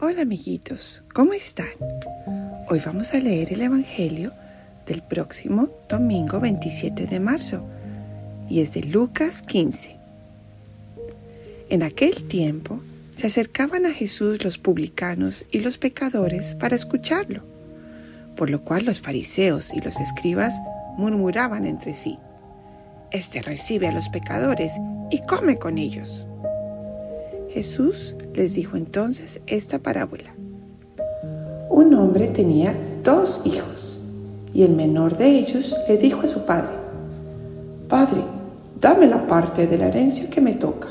Hola amiguitos, ¿cómo están? Hoy vamos a leer el Evangelio del próximo domingo 27 de marzo y es de Lucas 15. En aquel tiempo se acercaban a Jesús los publicanos y los pecadores para escucharlo, por lo cual los fariseos y los escribas murmuraban entre sí, Este recibe a los pecadores y come con ellos. Jesús les dijo entonces esta parábola. Un hombre tenía dos hijos y el menor de ellos le dijo a su padre, Padre, dame la parte de herencia que me toca.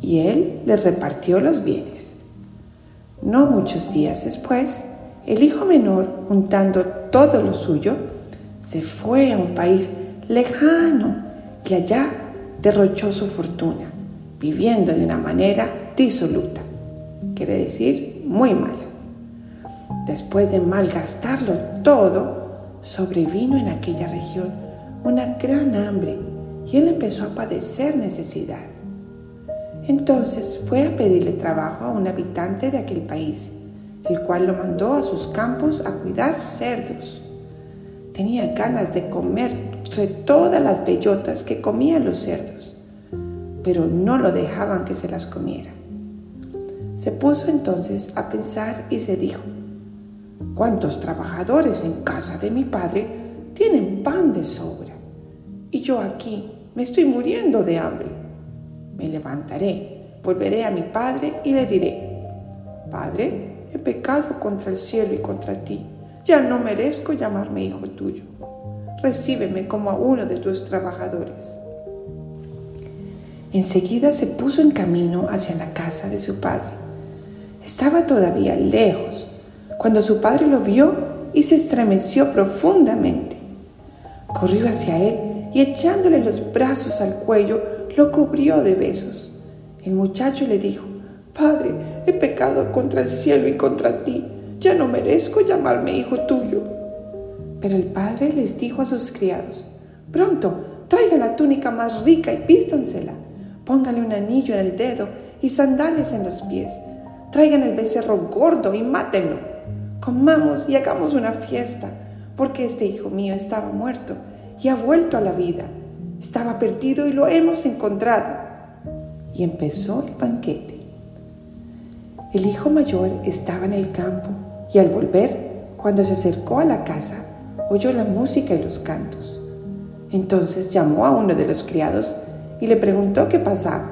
Y él les repartió los bienes. No muchos días después, el hijo menor, juntando todo lo suyo, se fue a un país lejano y allá derrochó su fortuna viviendo de una manera disoluta, quiere decir muy mala. Después de malgastarlo todo, sobrevino en aquella región una gran hambre y él empezó a padecer necesidad. Entonces fue a pedirle trabajo a un habitante de aquel país, el cual lo mandó a sus campos a cuidar cerdos. Tenía ganas de comer todas las bellotas que comían los cerdos pero no lo dejaban que se las comiera. Se puso entonces a pensar y se dijo, ¿cuántos trabajadores en casa de mi padre tienen pan de sobra? Y yo aquí me estoy muriendo de hambre. Me levantaré, volveré a mi padre y le diré, Padre, he pecado contra el cielo y contra ti. Ya no merezco llamarme hijo tuyo. Recíbeme como a uno de tus trabajadores. Enseguida se puso en camino hacia la casa de su padre. Estaba todavía lejos cuando su padre lo vio y se estremeció profundamente. Corrió hacia él y echándole los brazos al cuello, lo cubrió de besos. El muchacho le dijo, Padre, he pecado contra el cielo y contra ti. Ya no merezco llamarme hijo tuyo. Pero el padre les dijo a sus criados, Pronto, traiga la túnica más rica y pístansela Pónganle un anillo en el dedo y sandales en los pies. Traigan el becerro gordo y mátenlo. Comamos y hagamos una fiesta, porque este hijo mío estaba muerto y ha vuelto a la vida. Estaba perdido y lo hemos encontrado. Y empezó el banquete. El hijo mayor estaba en el campo y al volver, cuando se acercó a la casa, oyó la música y los cantos. Entonces llamó a uno de los criados y le preguntó qué pasaba.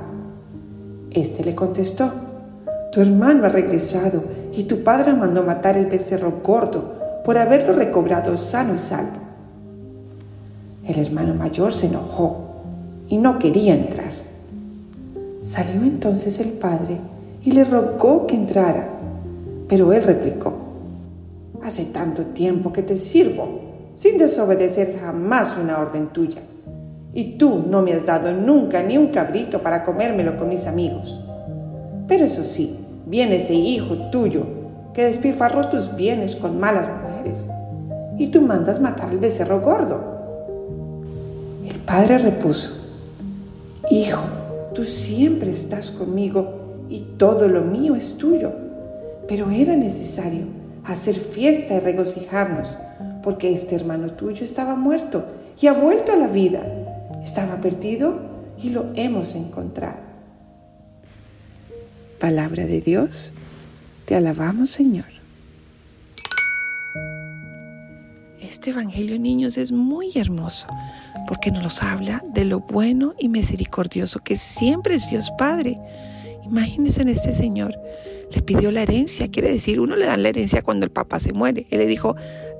Este le contestó, tu hermano ha regresado y tu padre mandó matar el becerro gordo por haberlo recobrado sano y salvo. El hermano mayor se enojó y no quería entrar. Salió entonces el padre y le rogó que entrara, pero él replicó, hace tanto tiempo que te sirvo, sin desobedecer jamás una orden tuya y tú no me has dado nunca ni un cabrito para comérmelo con mis amigos. Pero eso sí, viene ese hijo tuyo que despilfarró tus bienes con malas mujeres y tú mandas matar al becerro gordo. El padre repuso, Hijo, tú siempre estás conmigo y todo lo mío es tuyo, pero era necesario hacer fiesta y regocijarnos porque este hermano tuyo estaba muerto y ha vuelto a la vida estaba perdido y lo hemos encontrado. Palabra de Dios, te alabamos Señor. Este Evangelio, niños, es muy hermoso porque nos habla de lo bueno y misericordioso que siempre es Dios Padre. Imagínense en este Señor, le pidió la herencia, quiere decir, uno le da la herencia cuando el papá se muere. Él le dijo,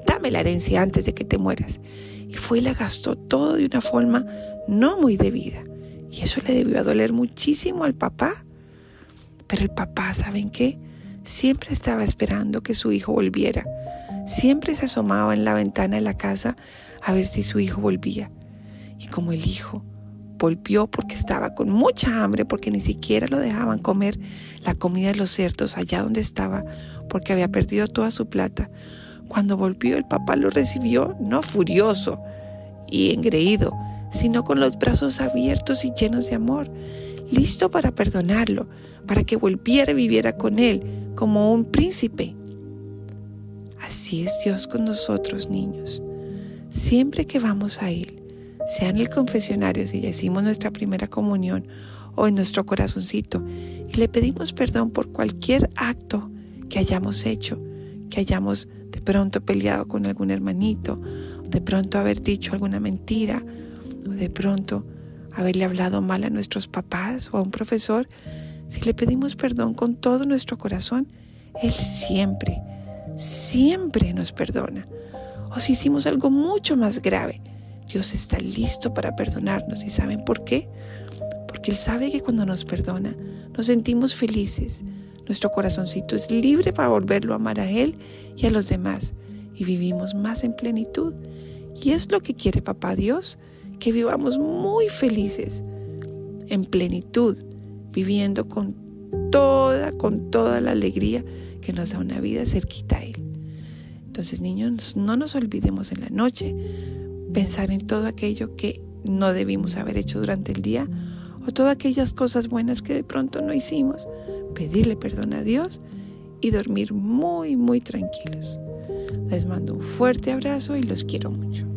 dame la herencia antes de que te mueras. Y fue y la gastó todo de una forma no muy debida. Y eso le debió a doler muchísimo al papá. Pero el papá, ¿saben qué? Siempre estaba esperando que su hijo volviera. Siempre se asomaba en la ventana de la casa a ver si su hijo volvía. Y como el hijo volvió porque estaba con mucha hambre, porque ni siquiera lo dejaban comer la comida de los cerdos allá donde estaba, porque había perdido toda su plata. Cuando volvió el papá lo recibió no furioso y engreído, sino con los brazos abiertos y llenos de amor, listo para perdonarlo, para que volviera y viviera con él, como un príncipe. Así es Dios con nosotros, niños. Siempre que vamos a Él, sea en el confesionario si decimos nuestra primera comunión o en nuestro corazoncito, y le pedimos perdón por cualquier acto que hayamos hecho, que hayamos de pronto peleado con algún hermanito, de pronto haber dicho alguna mentira, de pronto haberle hablado mal a nuestros papás o a un profesor, si le pedimos perdón con todo nuestro corazón, Él siempre, siempre nos perdona. O si hicimos algo mucho más grave, Dios está listo para perdonarnos. ¿Y saben por qué? Porque Él sabe que cuando nos perdona, nos sentimos felices. Nuestro corazoncito es libre para volverlo a amar a Él y a los demás. Y vivimos más en plenitud. Y es lo que quiere Papá Dios, que vivamos muy felices, en plenitud, viviendo con toda, con toda la alegría que nos da una vida cerquita a Él. Entonces, niños, no nos olvidemos en la noche pensar en todo aquello que no debimos haber hecho durante el día o todas aquellas cosas buenas que de pronto no hicimos, pedirle perdón a Dios y dormir muy, muy tranquilos. Les mando un fuerte abrazo y los quiero mucho.